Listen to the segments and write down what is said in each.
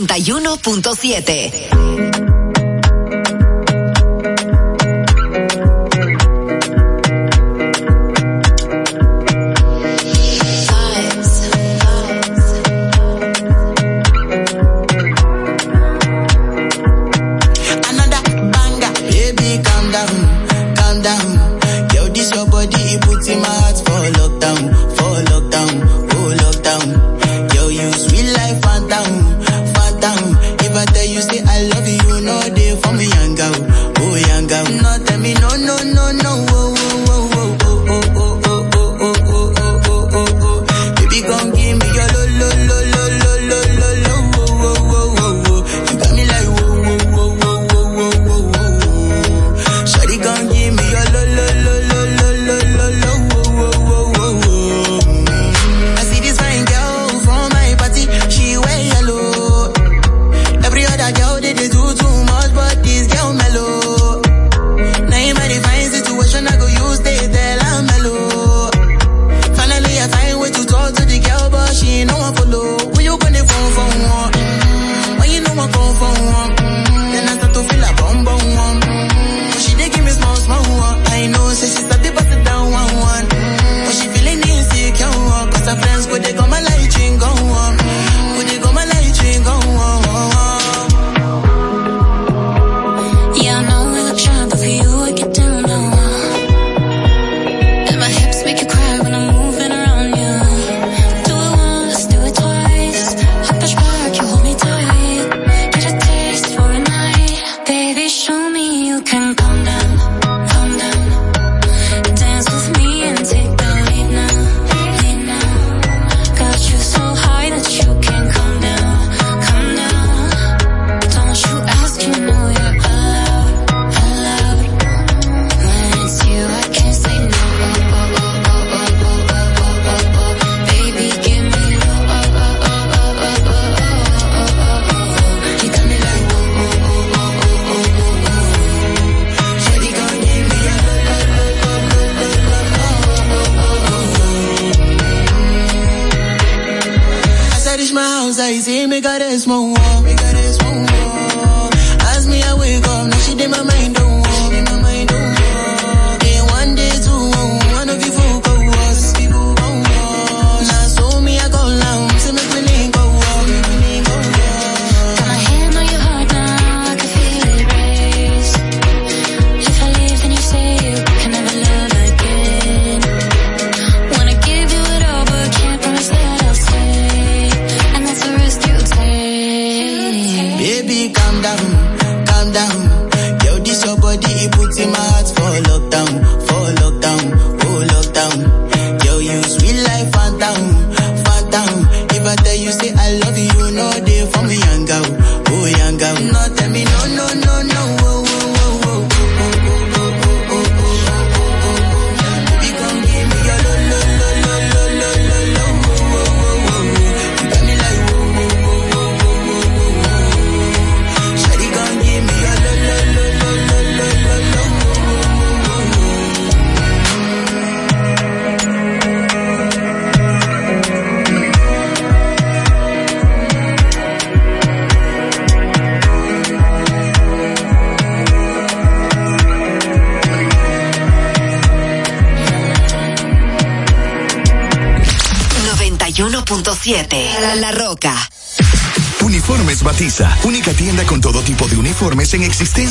91.7.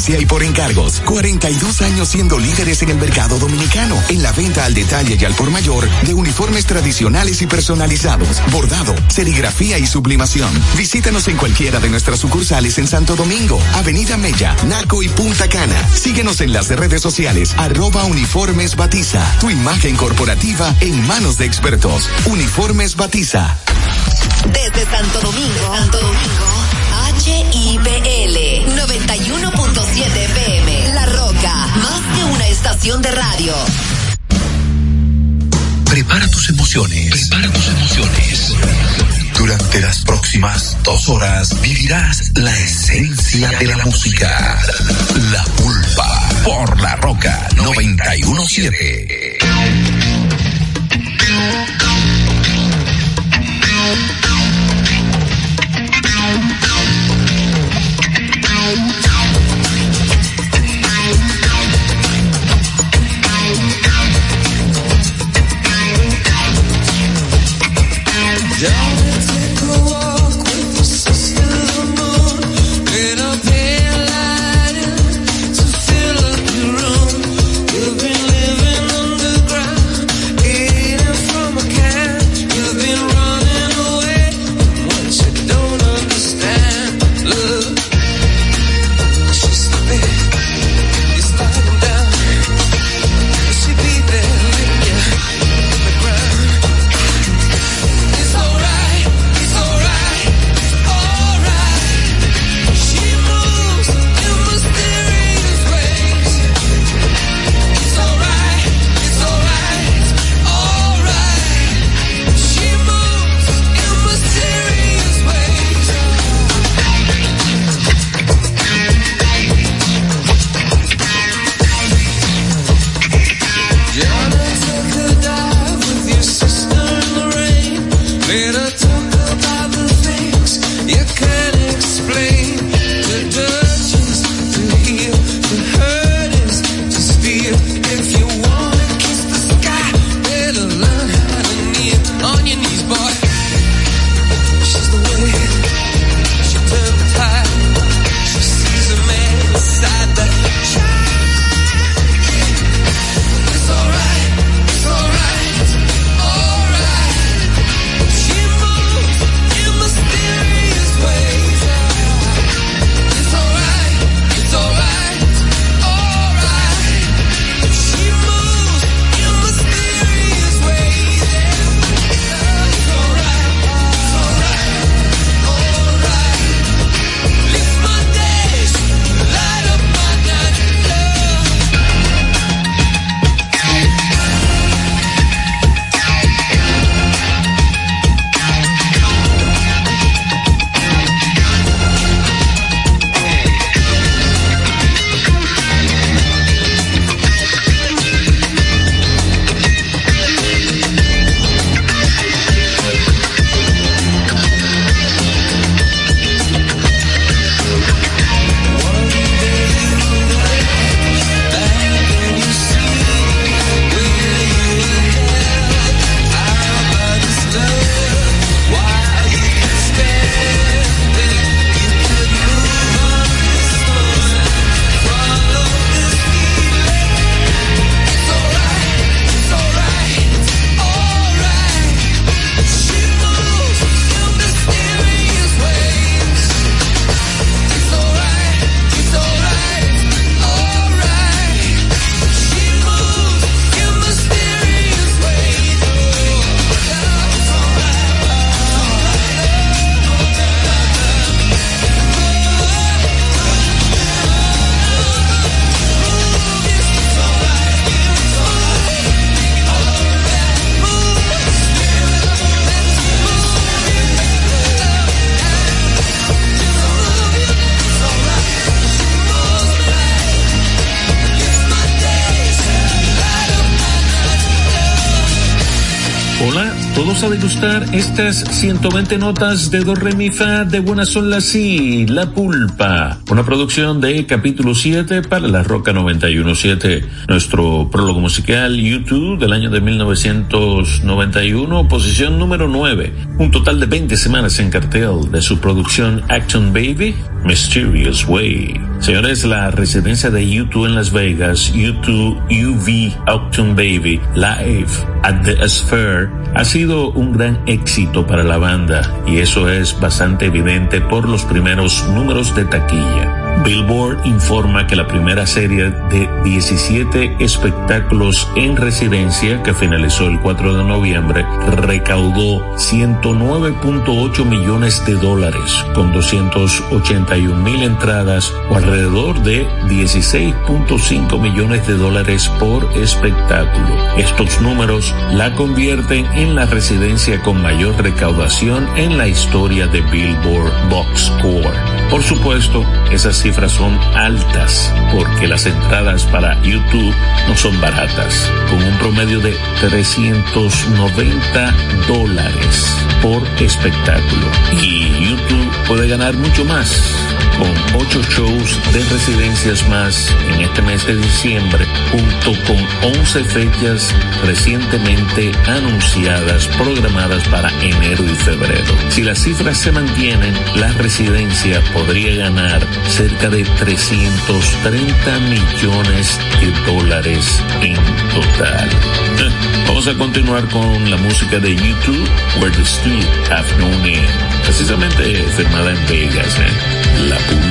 y por encargos. 42 años siendo líderes en el mercado dominicano, en la venta al detalle y al por mayor de uniformes tradicionales y personalizados, bordado, serigrafía y sublimación. Visítanos en cualquiera de nuestras sucursales en Santo Domingo, Avenida Mella, Naco y Punta Cana. Síguenos en las redes sociales, arroba Uniformes Batiza, tu imagen corporativa en manos de expertos. Uniformes Batiza. Desde Santo Domingo, Santo Domingo, estación de radio. Prepara tus emociones. Prepara tus emociones. Durante las próximas dos horas vivirás la esencia de la música. La pulpa por la roca 917. Estas 120 notas de do re mi fa de buena son la si, La Pulpa, una producción de capítulo 7 para la Roca 917. Nuestro prólogo musical YouTube del año de 1991, posición número 9, un total de 20 semanas en cartel de su producción Action Baby, Mysterious Way. Señores, la residencia de YouTube en Las Vegas, YouTube UV Action Baby Live at the Sphere ha sido un gran éxito para la banda y eso es bastante evidente por los primeros números de taquilla. Billboard informa que la primera serie de 17 espectáculos en residencia que finalizó el 4 de noviembre recaudó 109.8 millones de dólares con 281 mil entradas o alrededor de 16.5 millones de dólares por espectáculo. Estos números la convierten en la residencia con mayor recaudación en la historia de Billboard Box Score. Por supuesto, esas cifras son altas porque las entradas para YouTube no son baratas, con un promedio de 390 dólares por espectáculo. Y YouTube puede ganar mucho más con ocho shows de residencias más en este mes de diciembre, junto con 11 fechas recientemente anunciadas, programadas para enero y febrero. Si las cifras se mantienen, la residencia podría ganar cerca de 330 millones de dólares en total. Vamos a continuar con la música de YouTube, Where the Street Have No Name, precisamente firmada en Vegas, ¿eh? La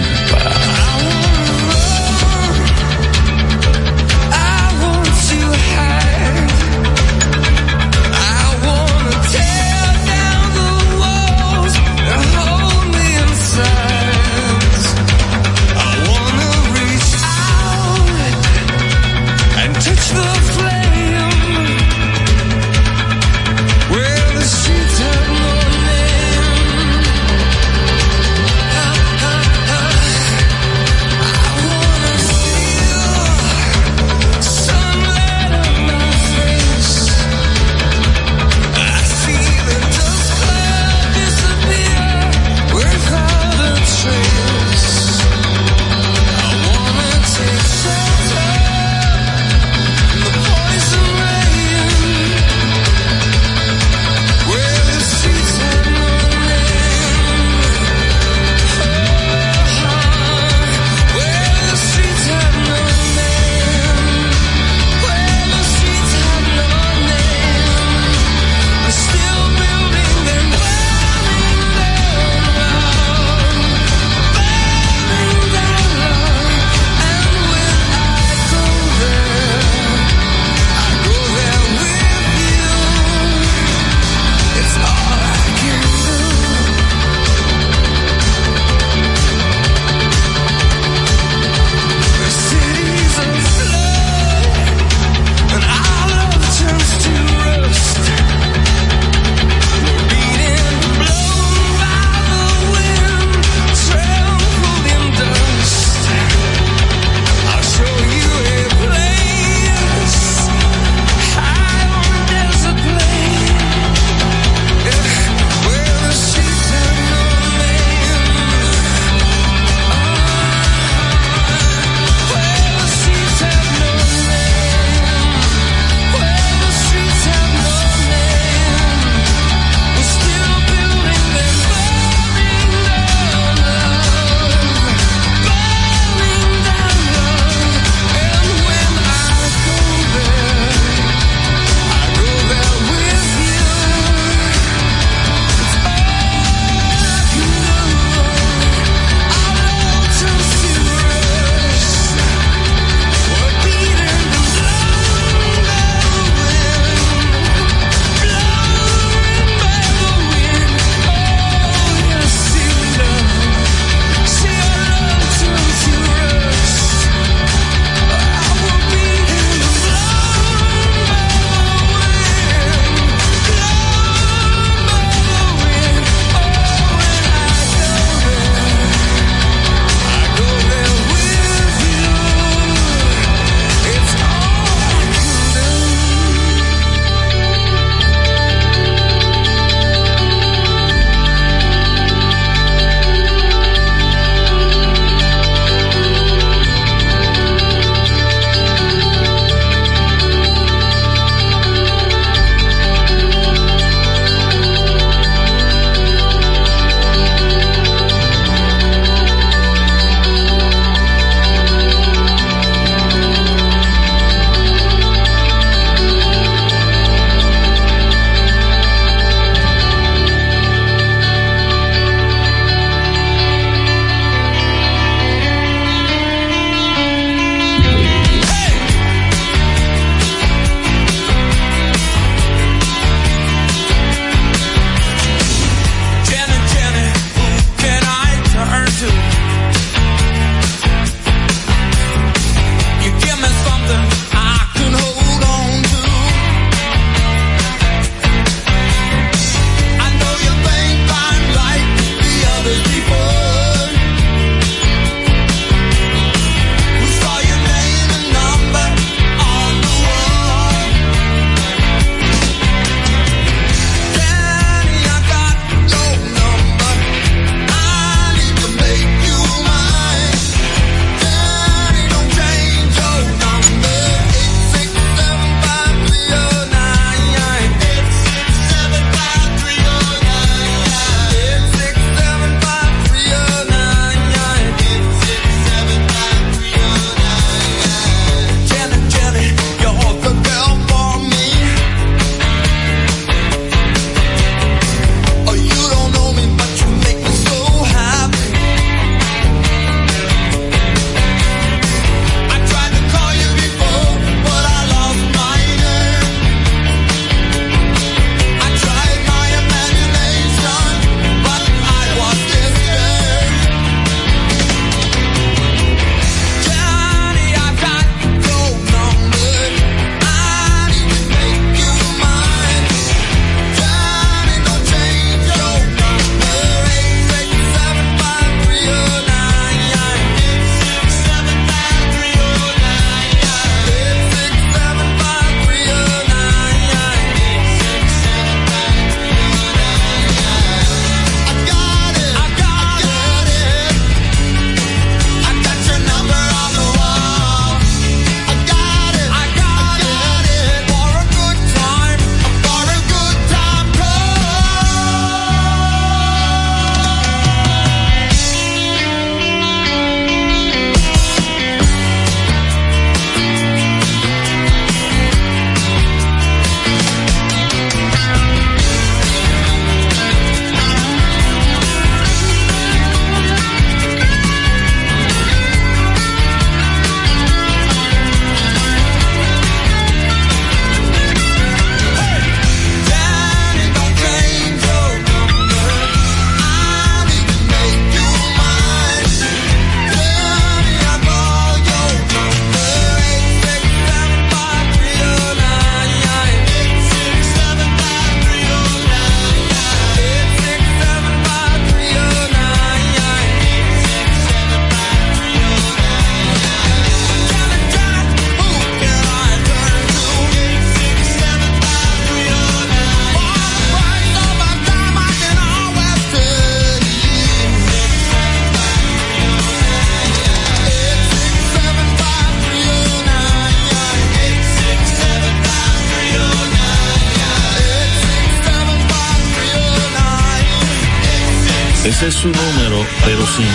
su número, pero sin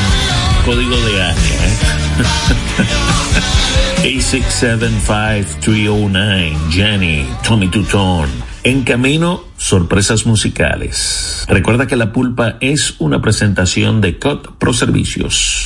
código de área. ¿eh? 8675309, Jenny, Tommy Tutón. En camino, sorpresas musicales. Recuerda que la pulpa es una presentación de COT Pro Servicios.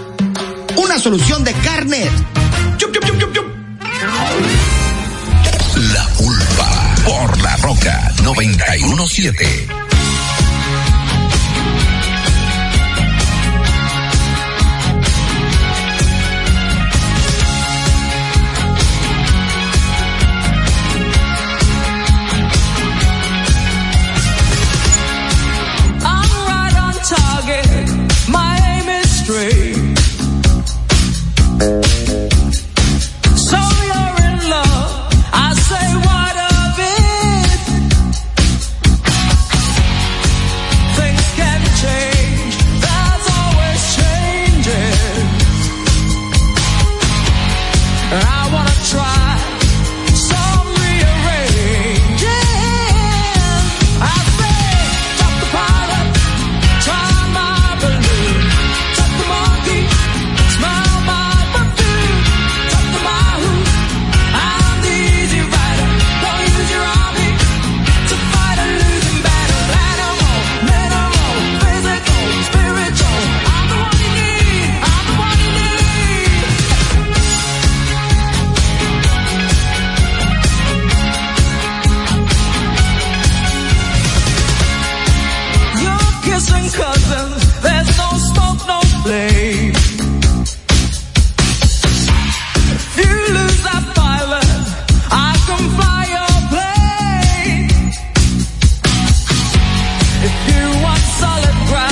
Una solución de carnet. Chup, chup, chup. La pulpa por la roca 917. Solid ground,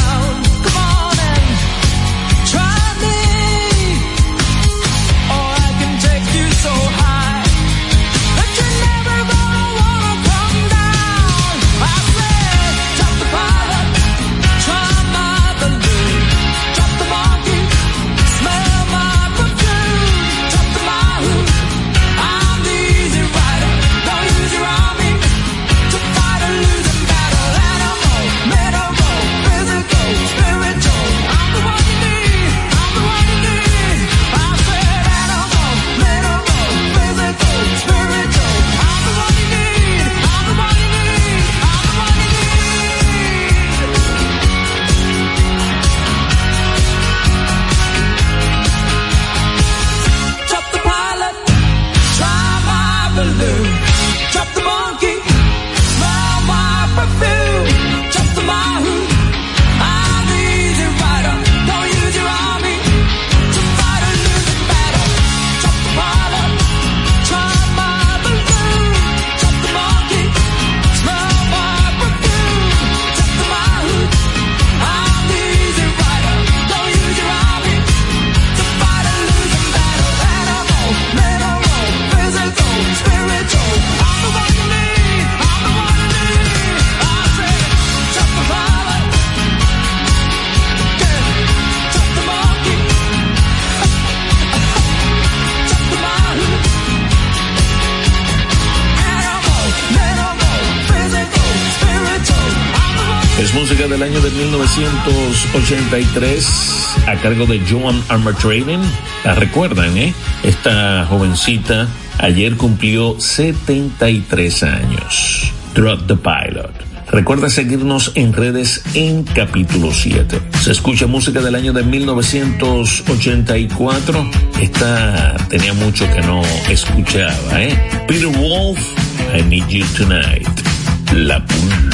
1983 a cargo de Joan Armour Trading. La recuerdan, ¿eh? Esta jovencita ayer cumplió 73 años. Drop the Pilot. Recuerda seguirnos en redes en capítulo 7. Se escucha música del año de 1984. Esta tenía mucho que no escuchaba, ¿eh? Peter Wolf, I Need You Tonight. La pulpa.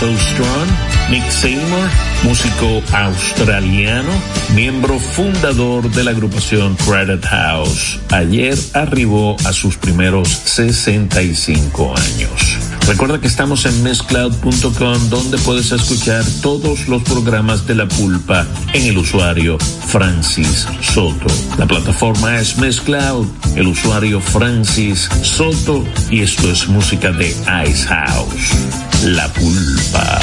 So Nick Seymour, músico australiano, miembro fundador de la agrupación Credit House. Ayer arribó a sus primeros 65 años. Recuerda que estamos en mezcloud.com donde puedes escuchar todos los programas de la pulpa en el usuario Francis Soto. La plataforma es Mezcloud, el usuario Francis Soto y esto es música de Ice House. La pulpa.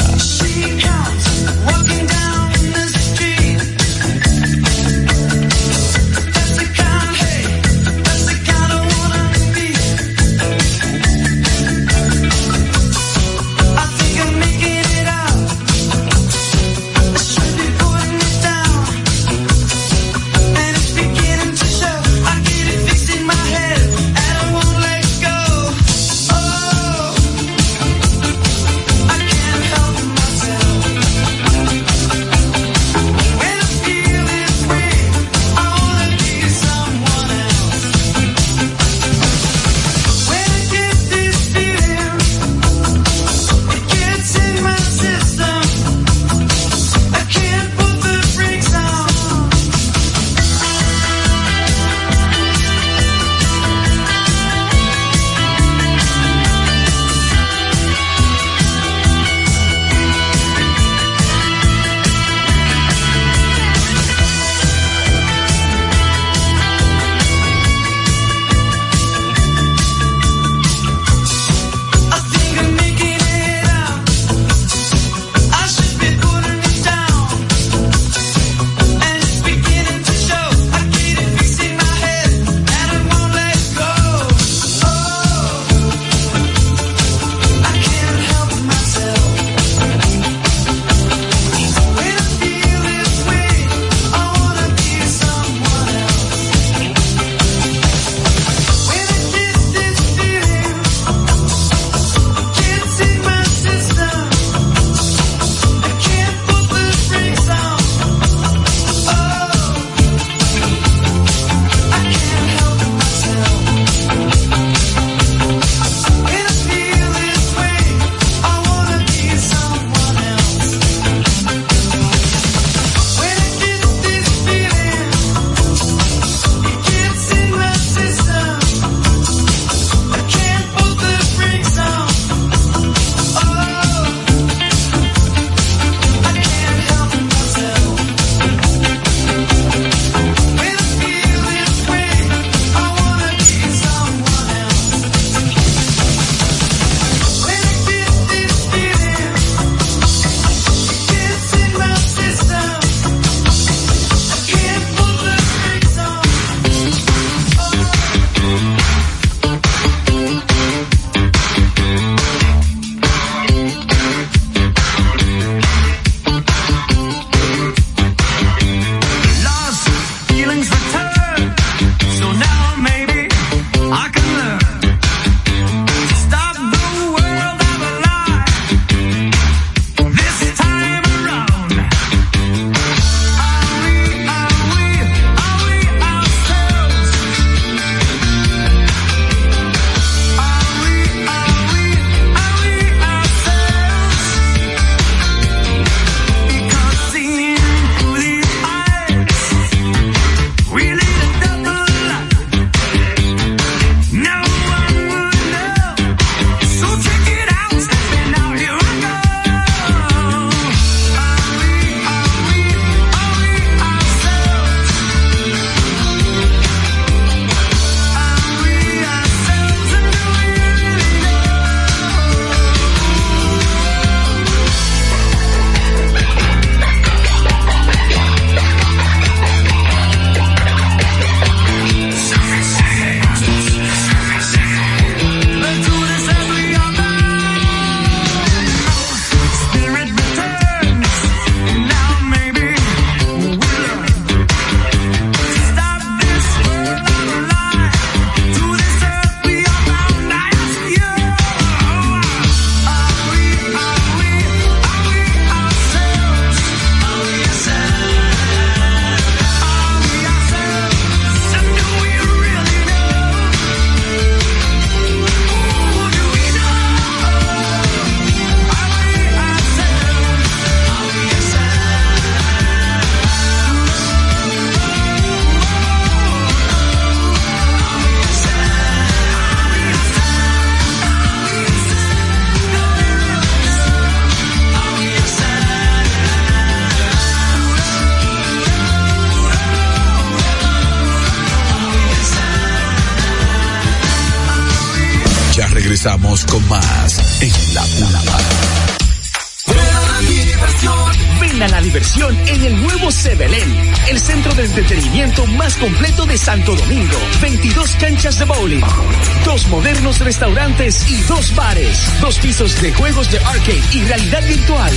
Y dos bares, dos pisos de juegos de arcade y realidad virtual.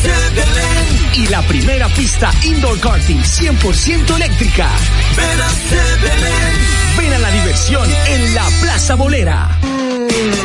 Sebelén. Y la primera pista indoor karting 100% eléctrica. Sebelén. Ven a la diversión en la Plaza Bolera.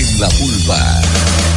en La Pulpa.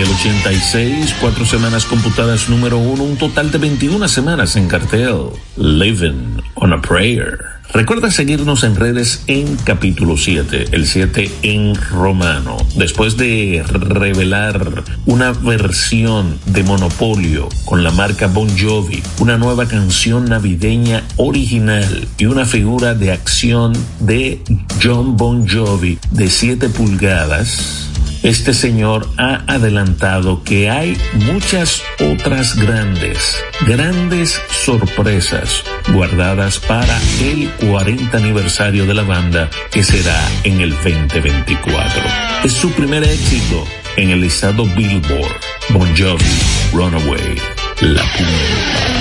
Del 86, cuatro semanas computadas número uno, un total de 21 semanas en cartel. Living on a Prayer. Recuerda seguirnos en redes en capítulo 7, el 7 en romano. Después de revelar una versión de Monopolio con la marca Bon Jovi, una nueva canción navideña original y una figura de acción de John Bon Jovi de 7 pulgadas, este señor ha adelantado que hay muchas otras grandes, grandes sorpresas guardadas para el 40 aniversario de la banda que será en el 2024. Es su primer éxito en el listado Billboard. Bon Jovi, Runaway, La Punta.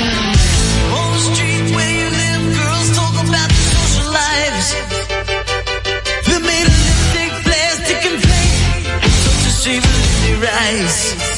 mais.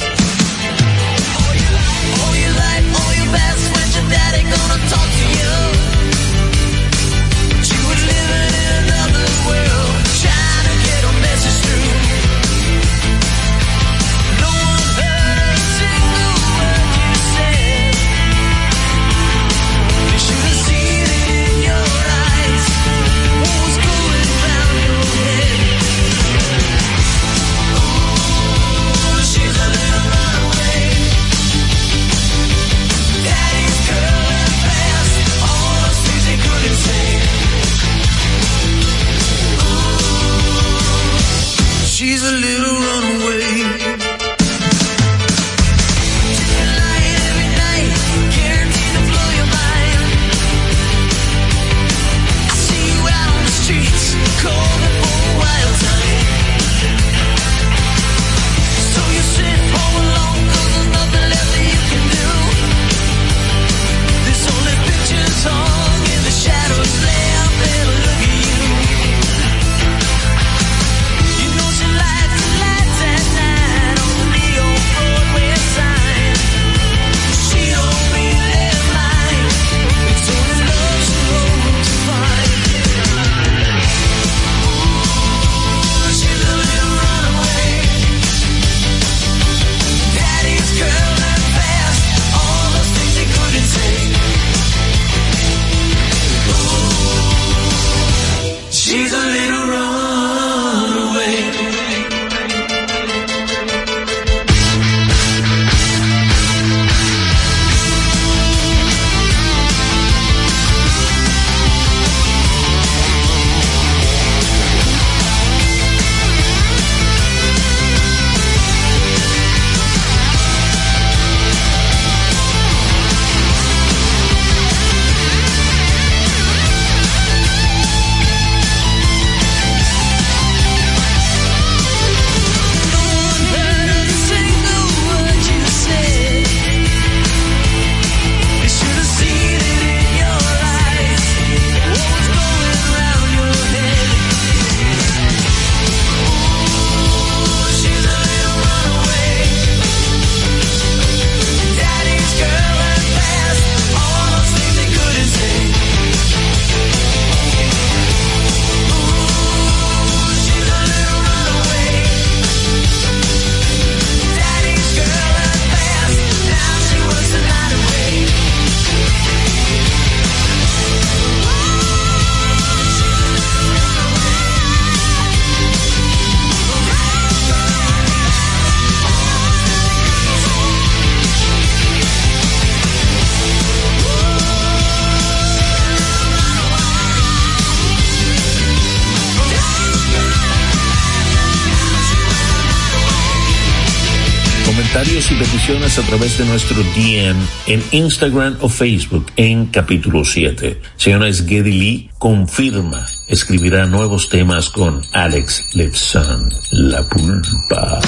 A través de nuestro DM en Instagram o Facebook en capítulo 7. Señora Geddy Lee confirma, escribirá nuevos temas con Alex Levsan, La Pulpa.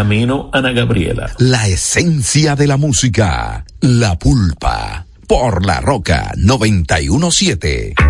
Camino, Ana Gabriela. La esencia de la música. La pulpa. Por la roca 917.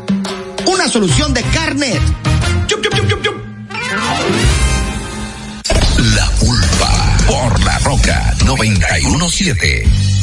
una solución de carnet. La pulpa por la roca 917.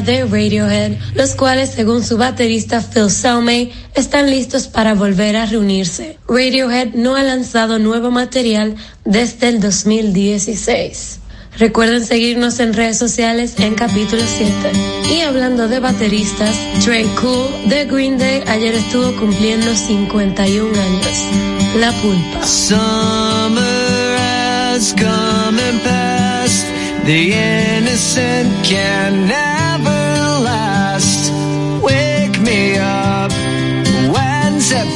Música de Radiohead, los cuales, según su baterista Phil Selmay, están listos para volver a reunirse. Radiohead no ha lanzado nuevo material desde el 2016. Recuerden seguirnos en redes sociales en capítulo 7. Y hablando de bateristas, Trey Cool de Green Day ayer estuvo cumpliendo 51 años. La pulpa.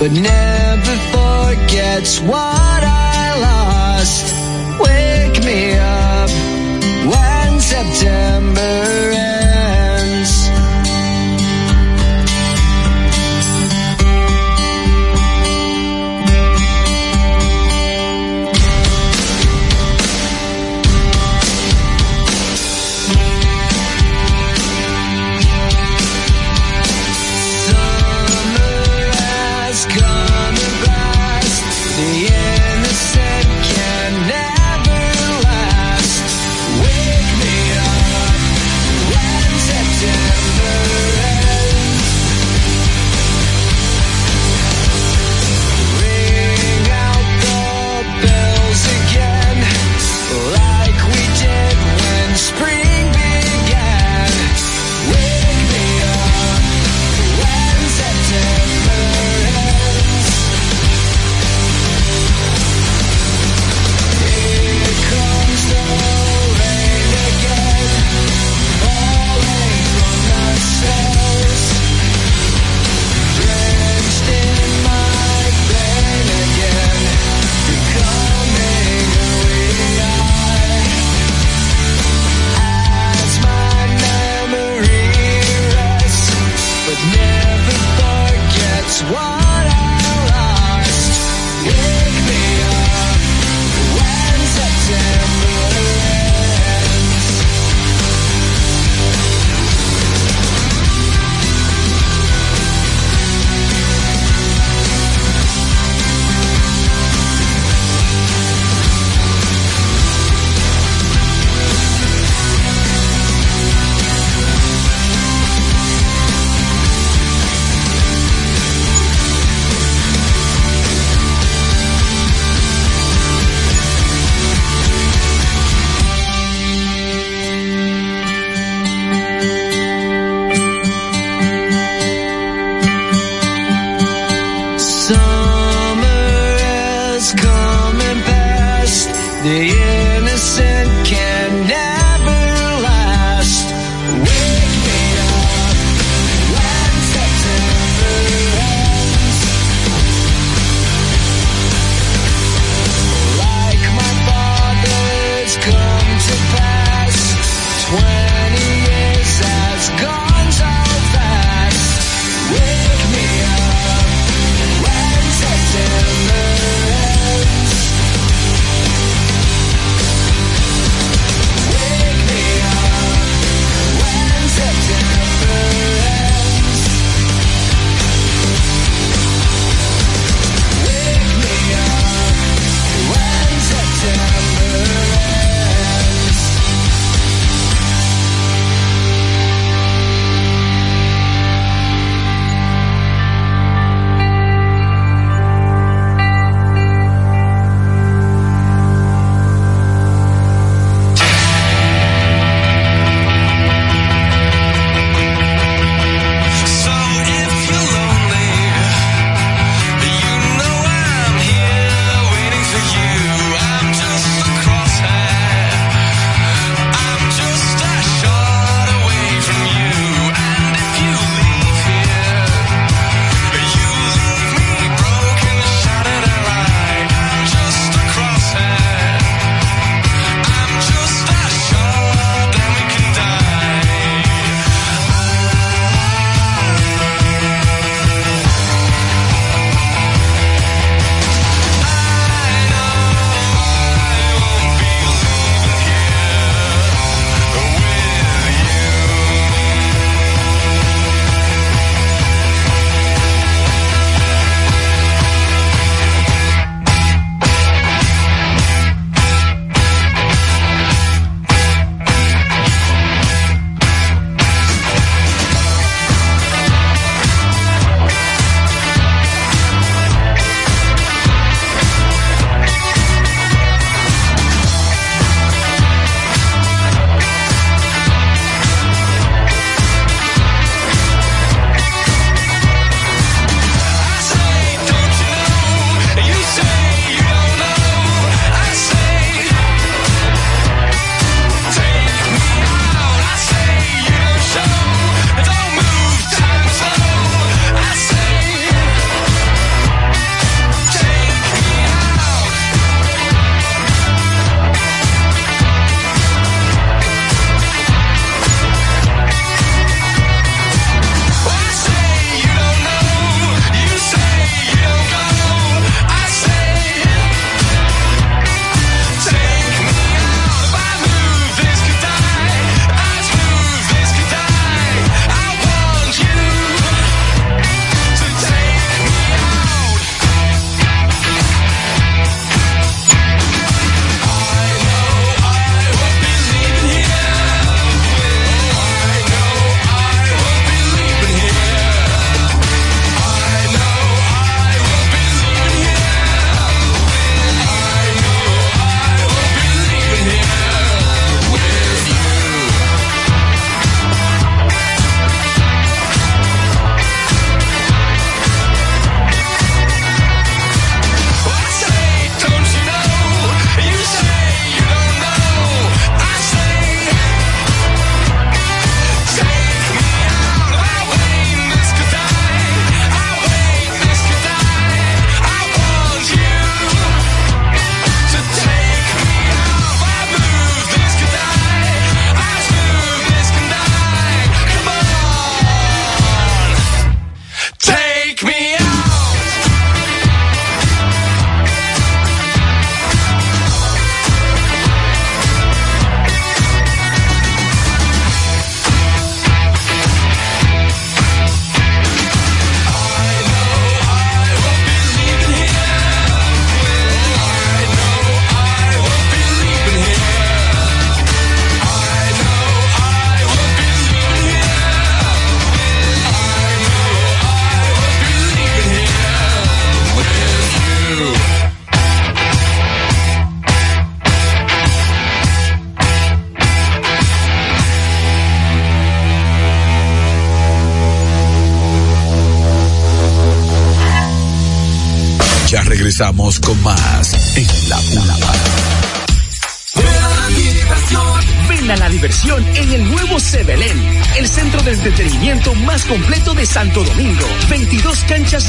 but never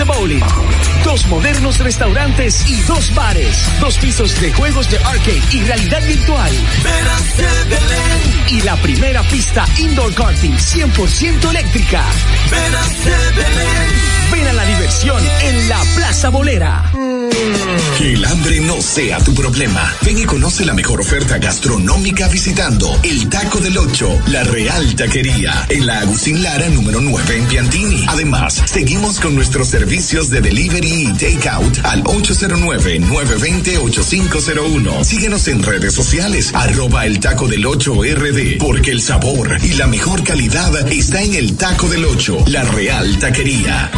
bowling, dos modernos restaurantes y dos bares, dos pisos de juegos de arcade y realidad virtual. Y la primera pista indoor karting 100% eléctrica. Ven a la diversión en la Plaza Bolera. Que el hambre no sea tu problema. Ven y conoce la mejor oferta gastronómica visitando el Taco del Ocho, la Real Taquería, en la Agustín Lara número 9 en Piantini. Además, seguimos con nuestros servicios de delivery y takeout al 809-920-8501. Síguenos en redes sociales, arroba el Taco del Ocho RD, porque el sabor y la mejor calidad está en el Taco del Ocho, la Real Taquería.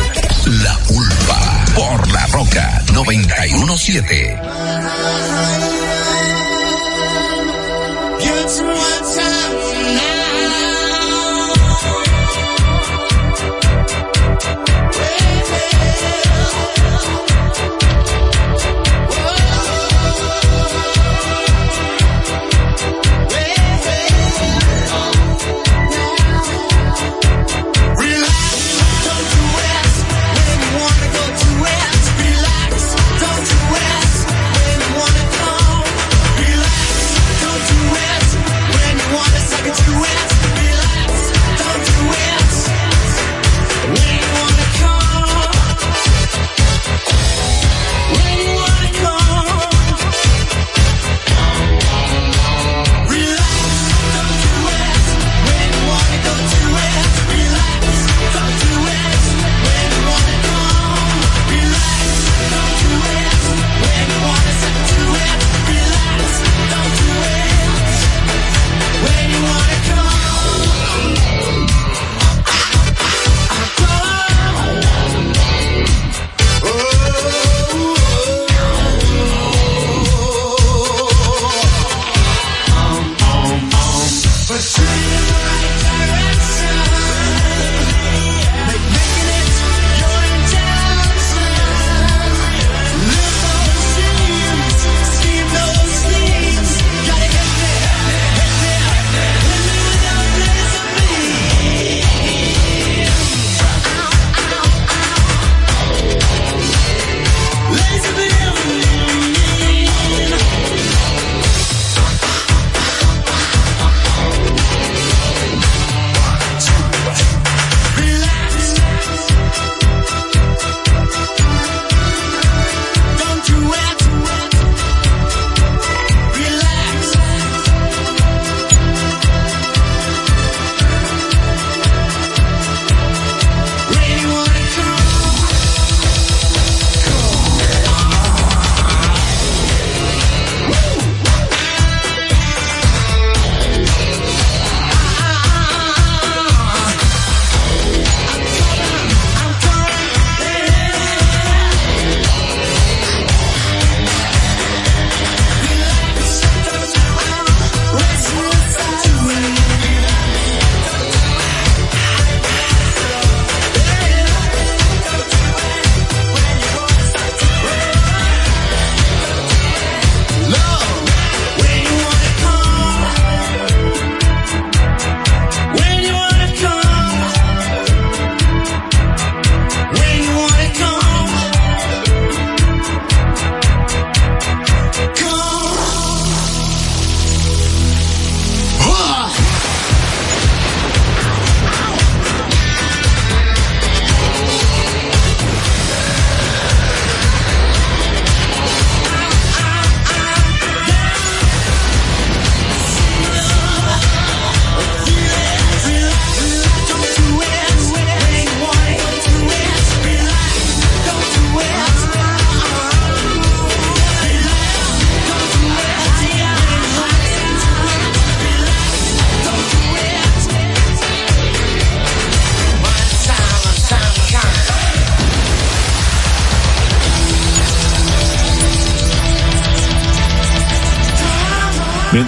La Pulpa por La Roca 917.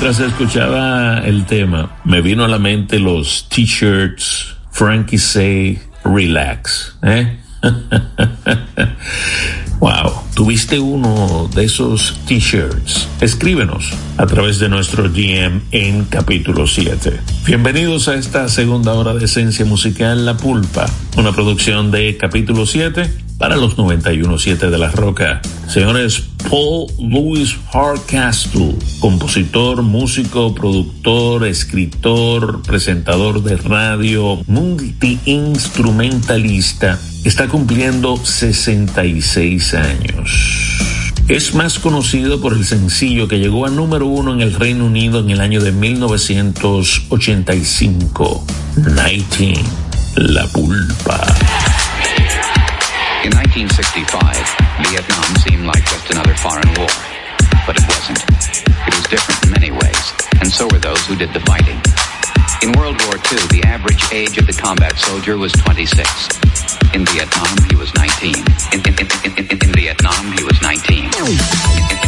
Mientras escuchaba el tema, me vino a la mente los t-shirts Frankie Say Relax, ¿eh? Wow, tuviste uno de esos t-shirts. Escríbenos a través de nuestro DM en capítulo 7. Bienvenidos a esta segunda hora de esencia musical La Pulpa, una producción de capítulo 7 para los 91.7 de La Roca. Señores, Paul Louis Hardcastle, compositor, músico, productor, escritor, presentador de radio, multiinstrumentalista, está cumpliendo 66 años. Es más conocido por el sencillo que llegó a número uno en el Reino Unido en el año de 1985, 19, La Pulpa. In 1965, Vietnam seemed like just another foreign war. But it wasn't. It was different in many ways, and so were those who did the fighting. In World War II, the average age of the combat soldier was 26. In Vietnam, he was 19. In, in, in, in, Vietnam, he was 19.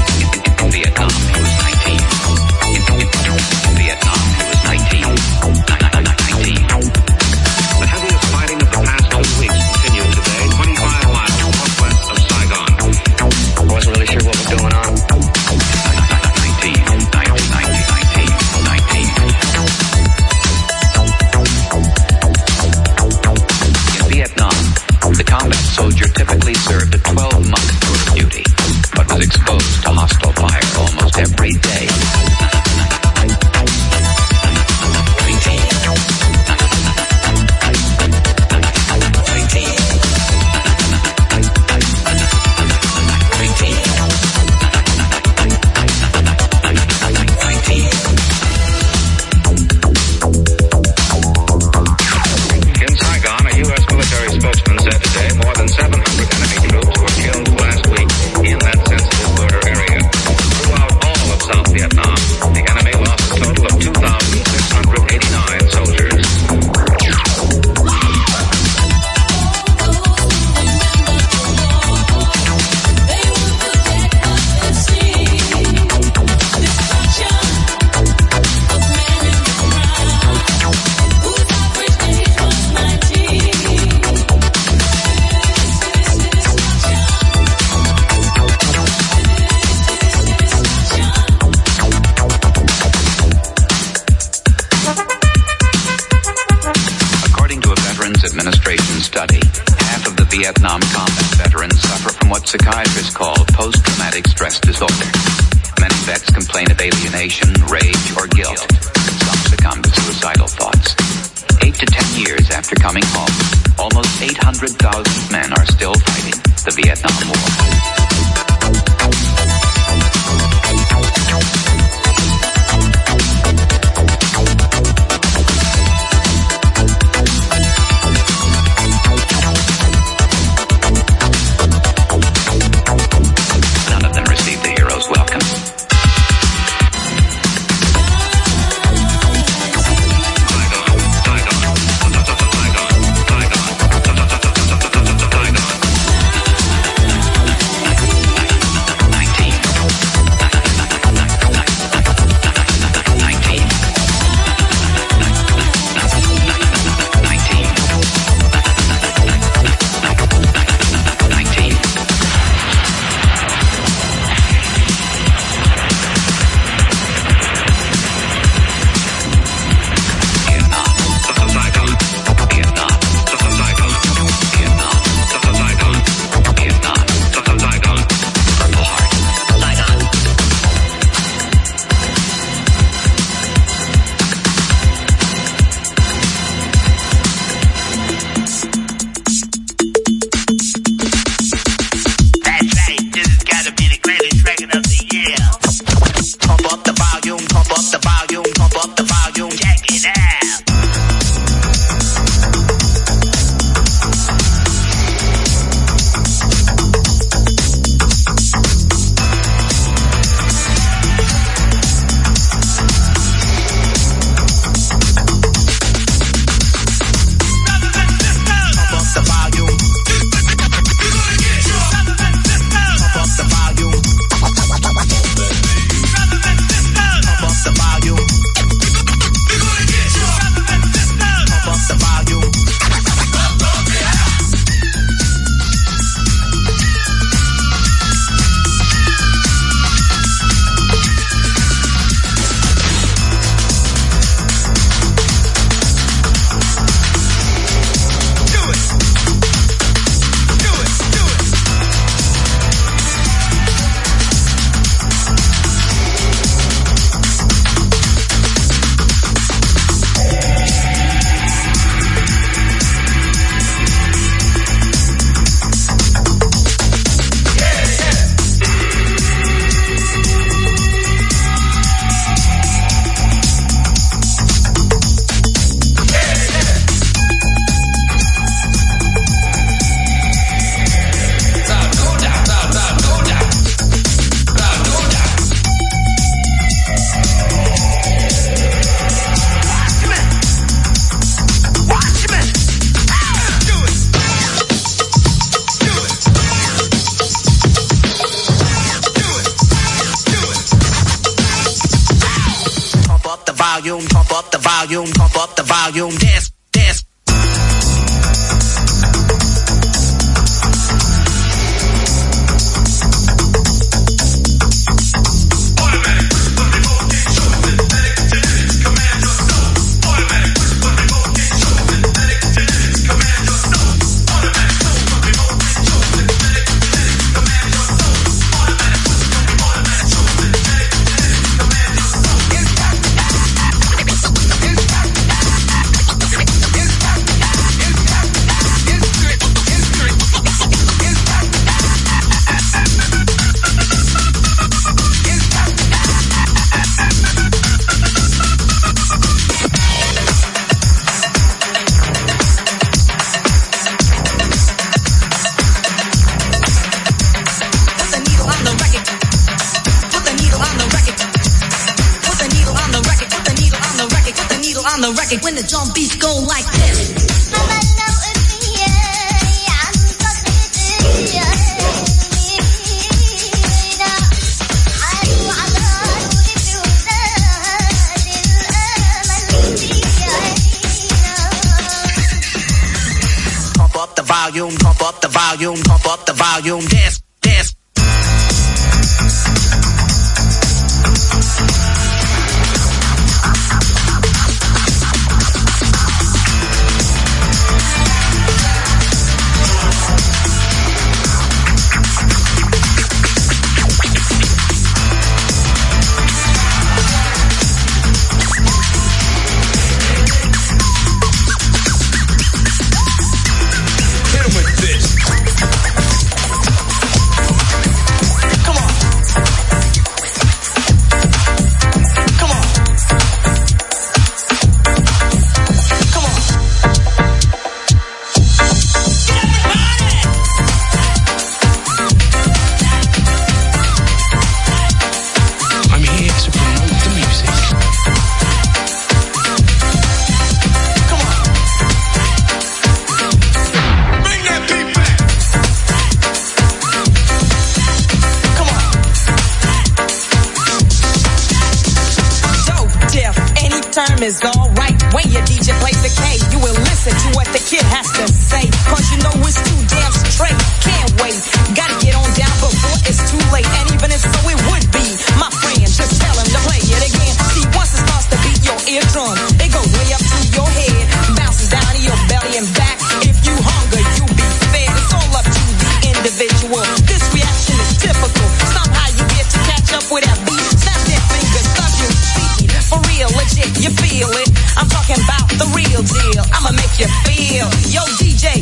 Make you feel. Yo, DJ,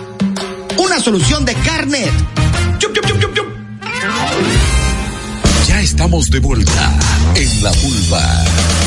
Una solución de carnet. Ya estamos de vuelta en la vulva.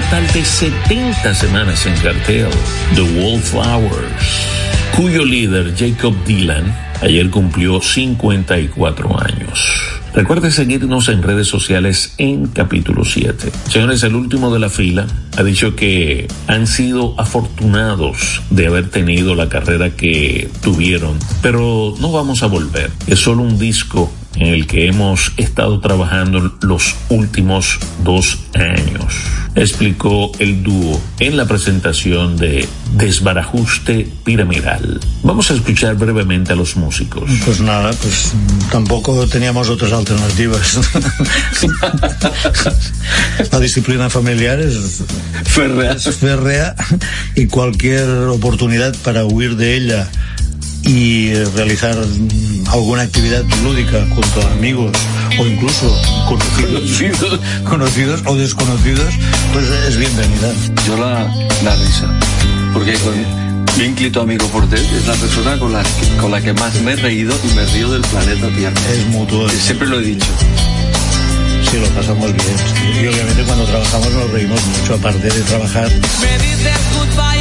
total de 70 semanas en cartel, The Wallflowers, cuyo líder Jacob Dylan ayer cumplió 54 años. Recuerde seguirnos en redes sociales en capítulo 7. Señores, el último de la fila ha dicho que han sido afortunados de haber tenido la carrera que tuvieron, pero no vamos a volver. Es solo un disco en el que hemos estado trabajando los últimos dos años, explicó el dúo en la presentación de Desbarajuste Piramidal. Vamos a escuchar brevemente a los músicos. Pues nada, pues tampoco teníamos otras alternativas. la disciplina familiar es férrea. férrea y cualquier oportunidad para huir de ella y realizar alguna actividad lúdica junto a amigos o incluso conocidos, conocidos, conocidos o desconocidos, pues es bienvenida. Yo la, la risa, porque con... Mi inclito amigo Fortes es la persona con la, que, con la que más me he reído y me río del planeta Tierra. Es mutuo. Siempre lo he dicho. Sí, lo pasamos bien. Y obviamente cuando trabajamos nos reímos mucho, aparte de trabajar. Me dices goodbye.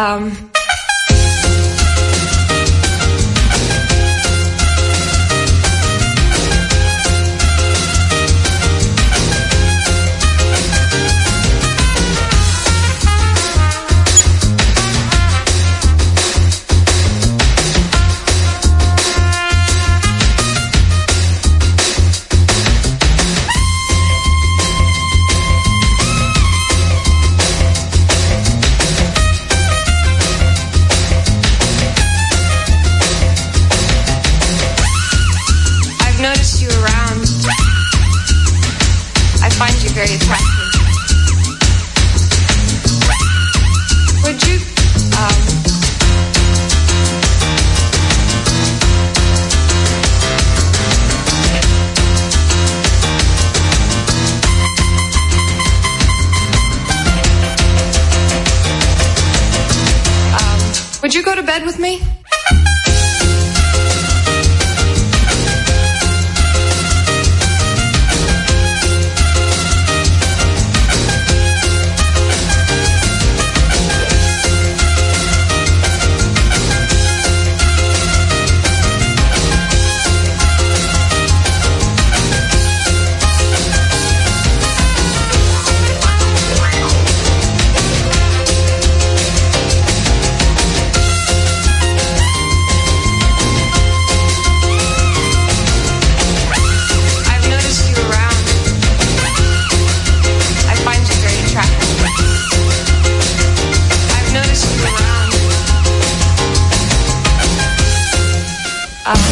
Um,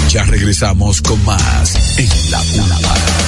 Ya regresamos con más en la pulpa.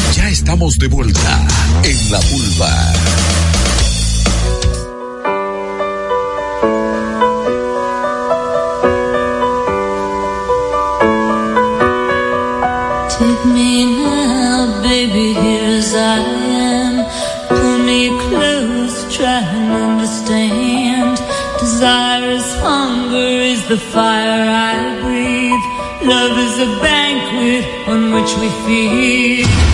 Ya estamos de vuelta en la pulpa. Take me now, baby, here as I am. Pull me close, try and understand. Hunger, is the fire I breathe. Love is a banquet on which we feed.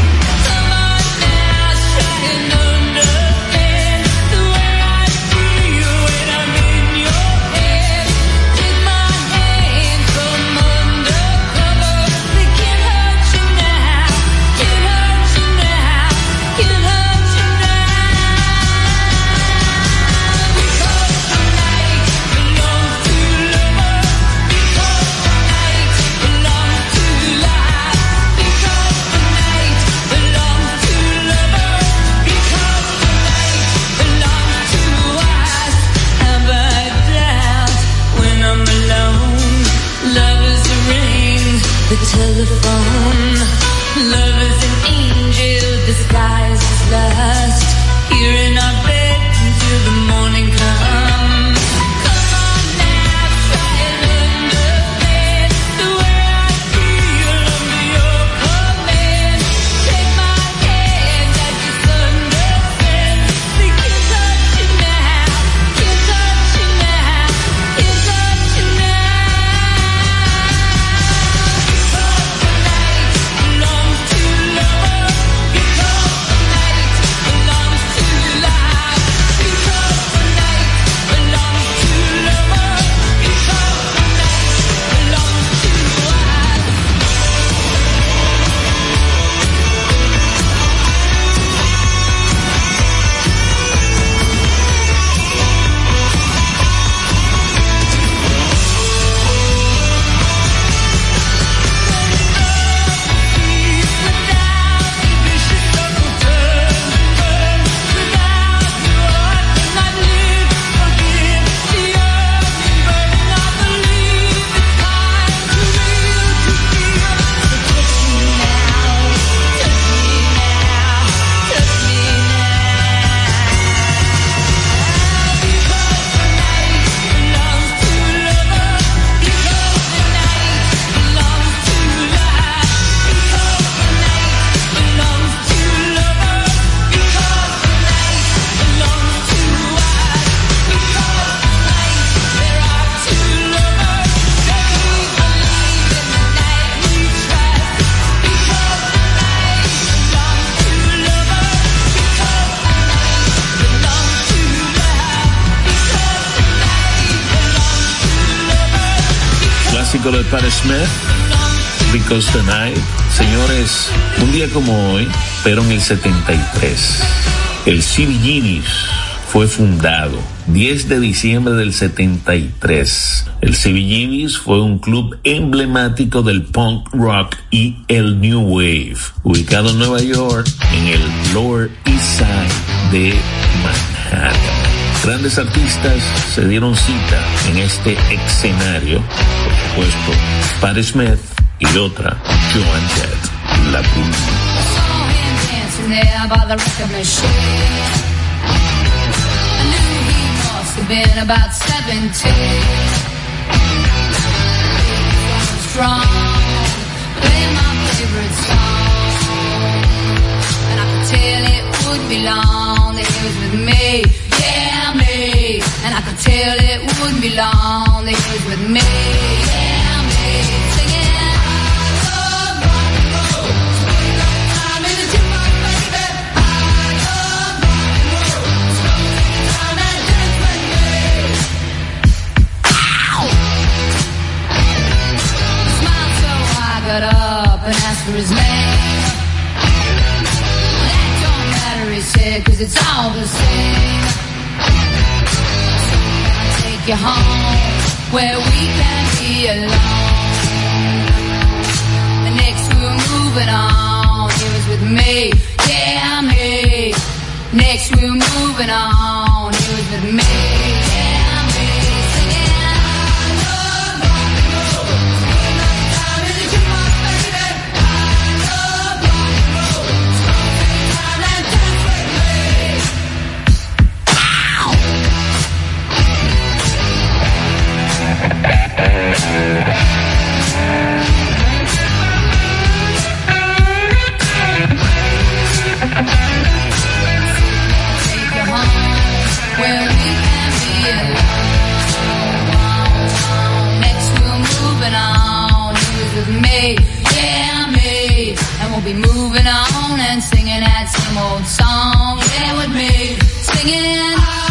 De Patti Smith, Because the Night. Señores, un día como hoy, pero en el 73, el CBGBs fue fundado 10 de diciembre del 73. El CBGBs fue un club emblemático del punk rock y el new wave, ubicado en Nueva York, en el Lower East Side de Manhattan. Grandes artistas se dieron cita en este escenario, por supuesto, Patti Smith y otra, Joan Jett, la Pulpa. dancing there by the record machine. I knew he must have been about 17. Strong, playing my favorite song. And I could tell it would be long that he was with me. Yeah, me. And I could tell it wouldn't be long that he was with me. Yeah, me. Singing, I love rock and roll. I'm in the jukebox, baby. I love rock and roll. So come and dance with me. Ow! He smiled so I got up and asked for his name. That don't matter, he said, cause it's all the same. You home where we can be alone. Next we were moving on, he was with me, yeah, me. Next we were moving on, he was with me, with me, yeah, me. And we'll be moving on and singing that same old song. Yeah, with me, singing.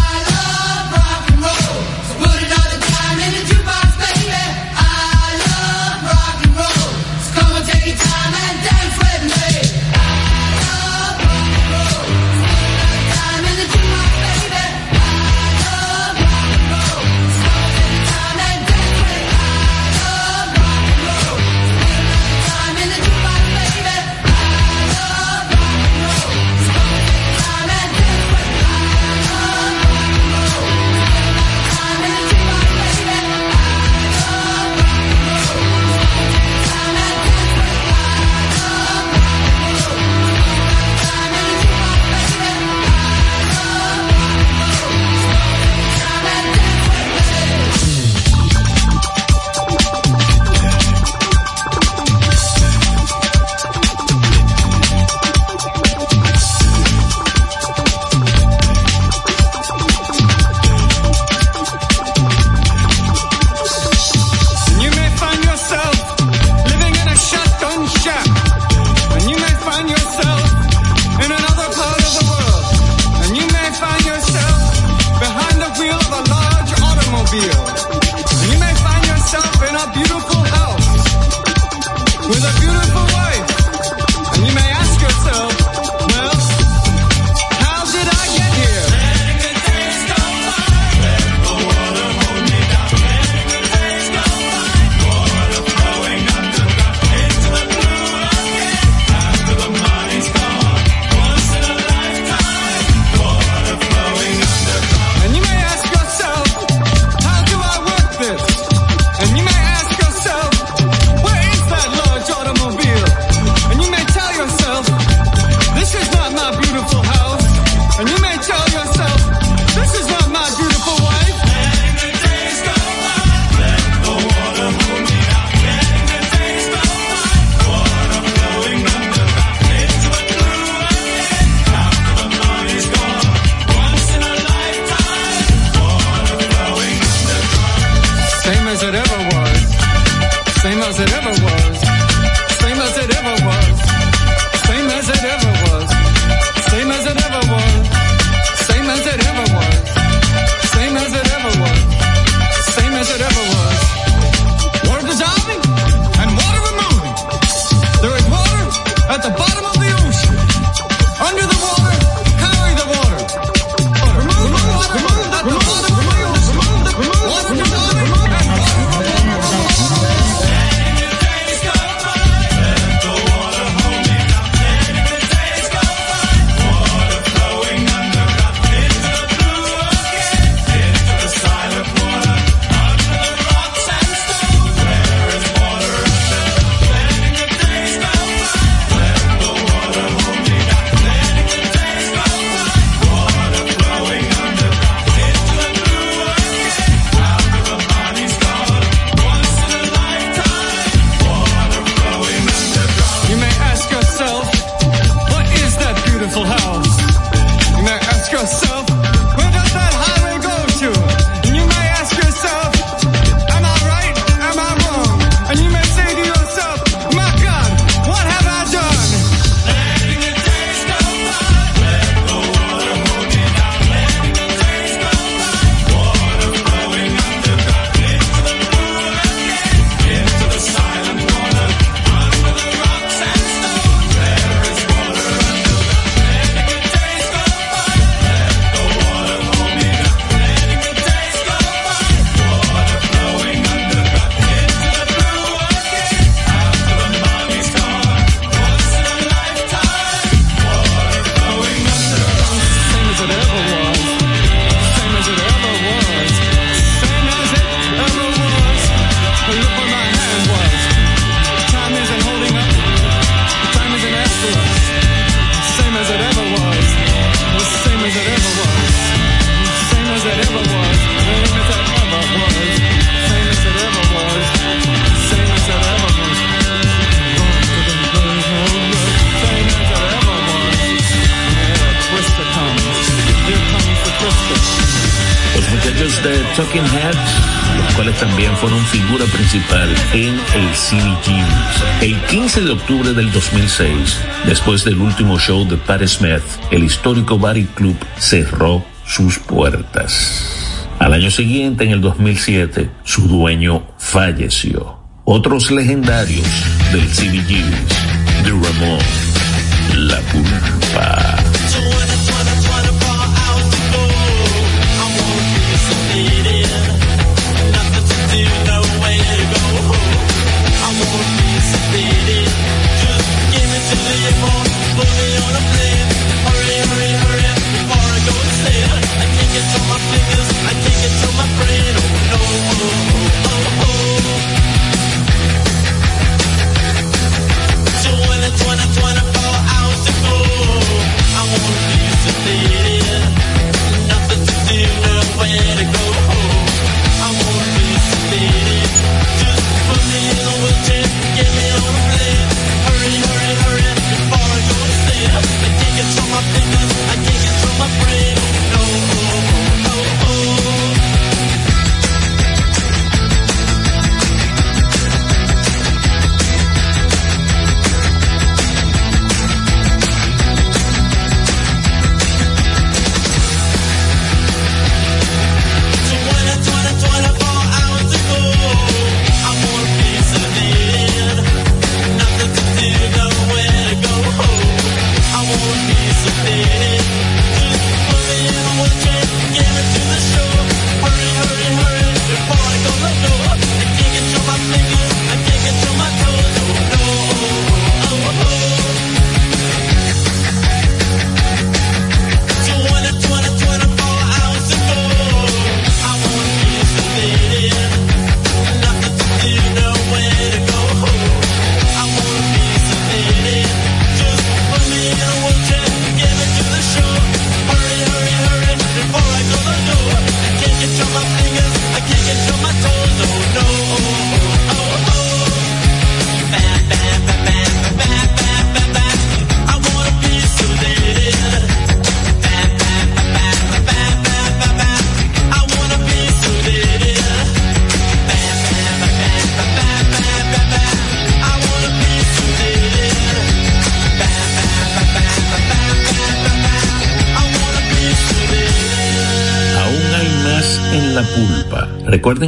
octubre del 2006, después del último show de Pat Smith, el histórico Barry Club cerró sus puertas. Al año siguiente, en el 2007, su dueño falleció. Otros legendarios del CBGB, The Ramón, La Pulpa.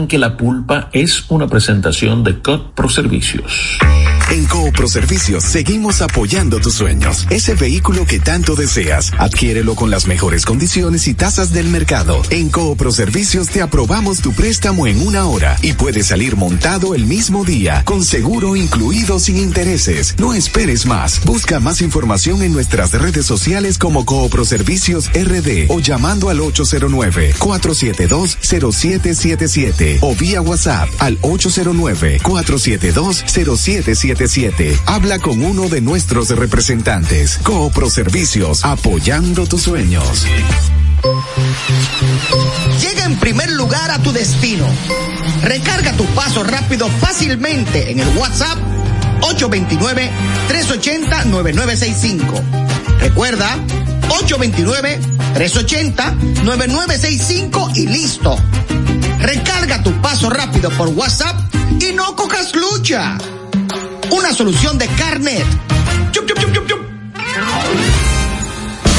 Que La Pulpa es una presentación de COD Pro Servicios. En Coopro Servicios seguimos apoyando tus sueños. Ese vehículo que tanto deseas, adquiérelo con las mejores condiciones y tasas del mercado. En Coopro Servicios te aprobamos tu préstamo en una hora y puedes salir montado el mismo día, con seguro incluido sin intereses. No esperes más. Busca más información en nuestras redes sociales como Coopro Servicios RD o llamando al 809-472-0777 o vía WhatsApp al 809-472-0777. Habla con uno de nuestros representantes. Coopro Servicios, apoyando tus sueños. Llega en primer lugar a tu destino. Recarga tu paso rápido fácilmente en el WhatsApp 829-380-9965. Recuerda, 829-380-9965 y listo. Recarga tu paso rápido por WhatsApp y no cojas lucha. Una solución de Carnet. Chup, chup, chup, chup, chup.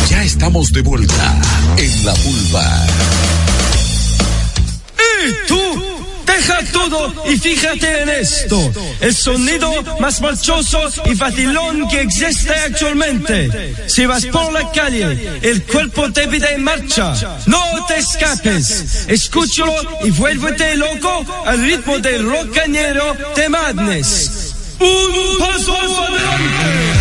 Ya estamos de vuelta en la vulva. ¡Y tú! Deja todo y fíjate en esto. El sonido más marchoso y vacilón que existe actualmente. Si vas por la calle, el cuerpo te pide en marcha. No te escapes. Escúchalo y vuélvete loco al ritmo del rocañero de Madness. Un paso adelante.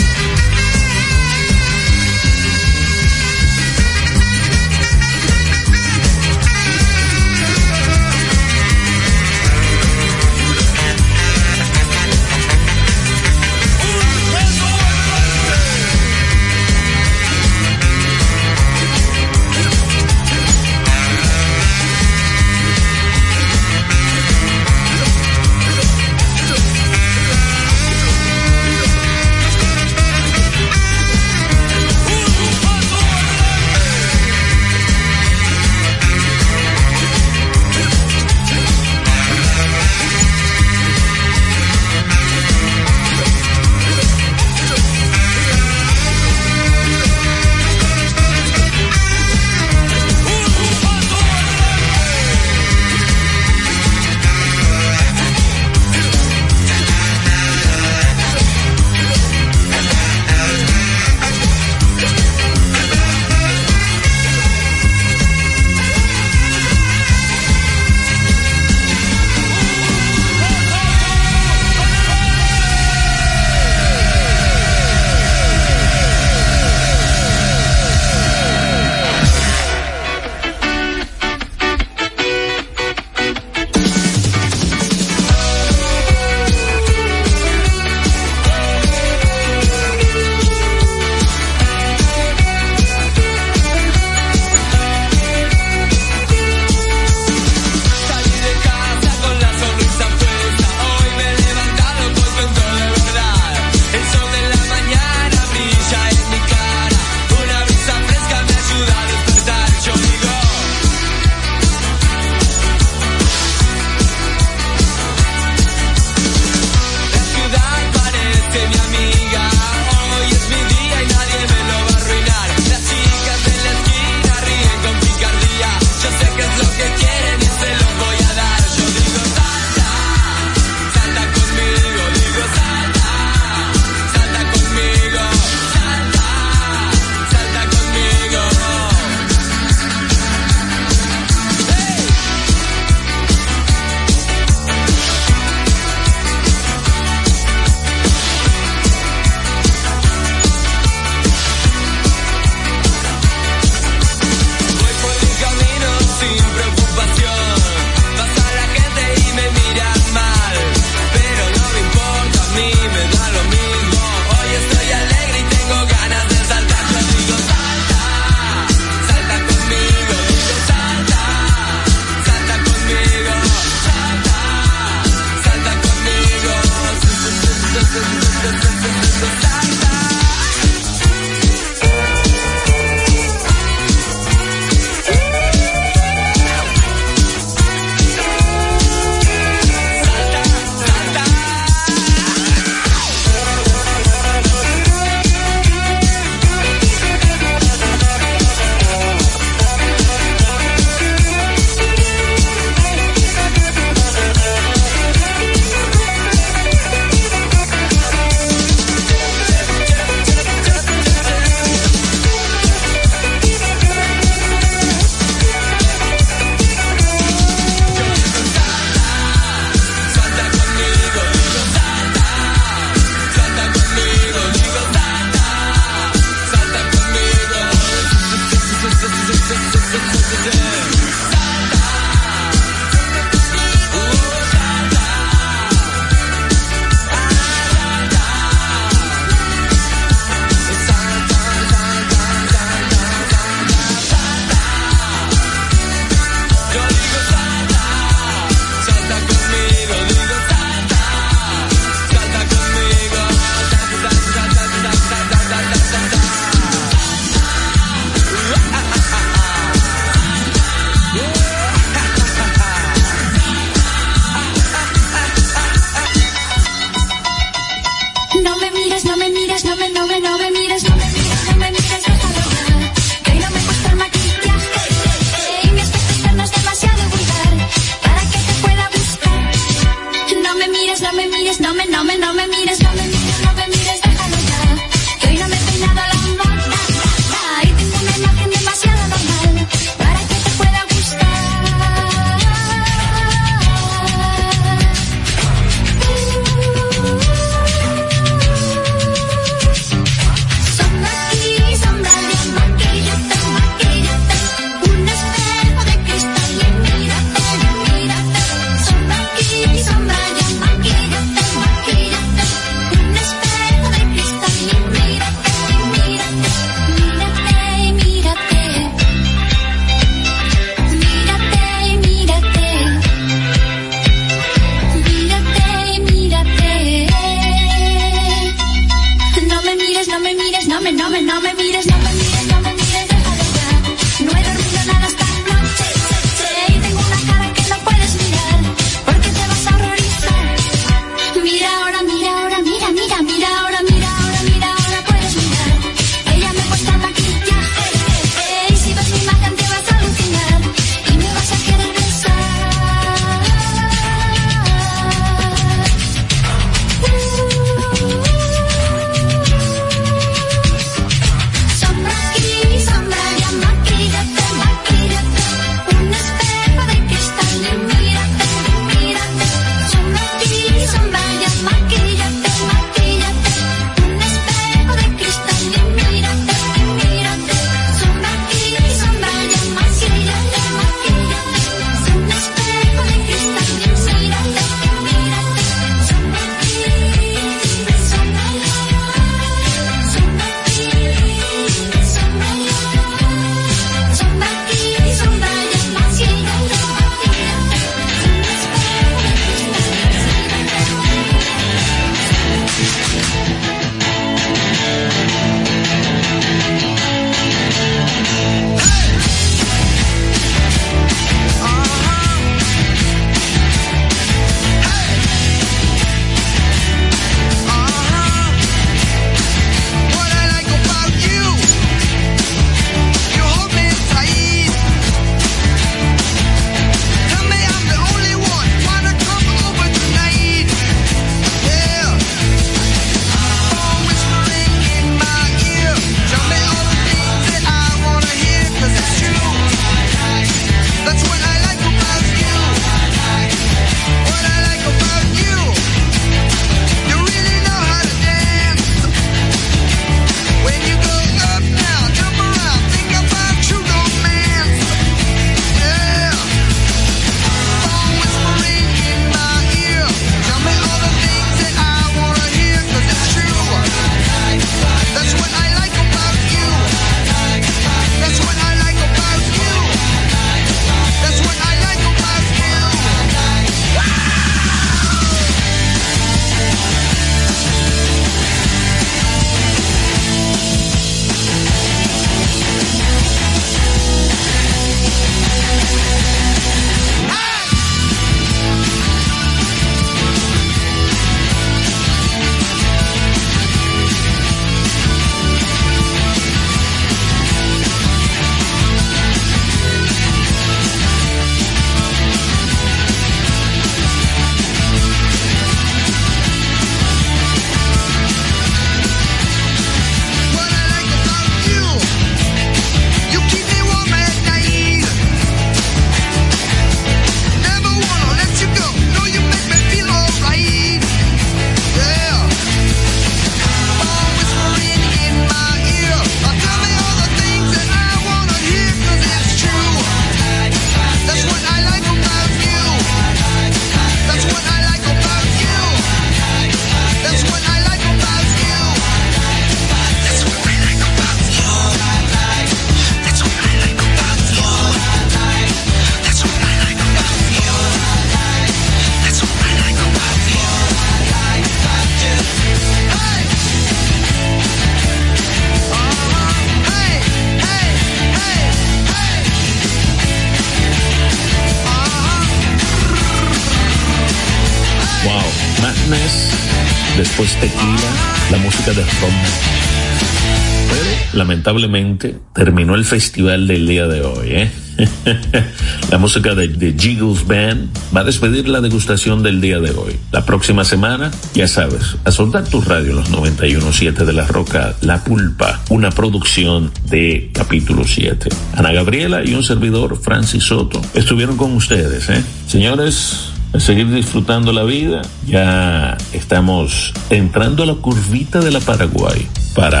Lamentablemente terminó el festival del día de hoy, ¿eh? la música de The Jiggles Band va a despedir la degustación del día de hoy. La próxima semana, ya sabes, a soltar tu radio los 91.7 de La Roca, La Pulpa, una producción de capítulo 7. Ana Gabriela y un servidor, Francis Soto, estuvieron con ustedes, ¿eh? Señores, a seguir disfrutando la vida. Ya estamos entrando a la curvita de la Paraguay para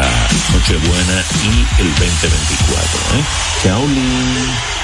Nochebuena y el 2024. ¿eh? Chao.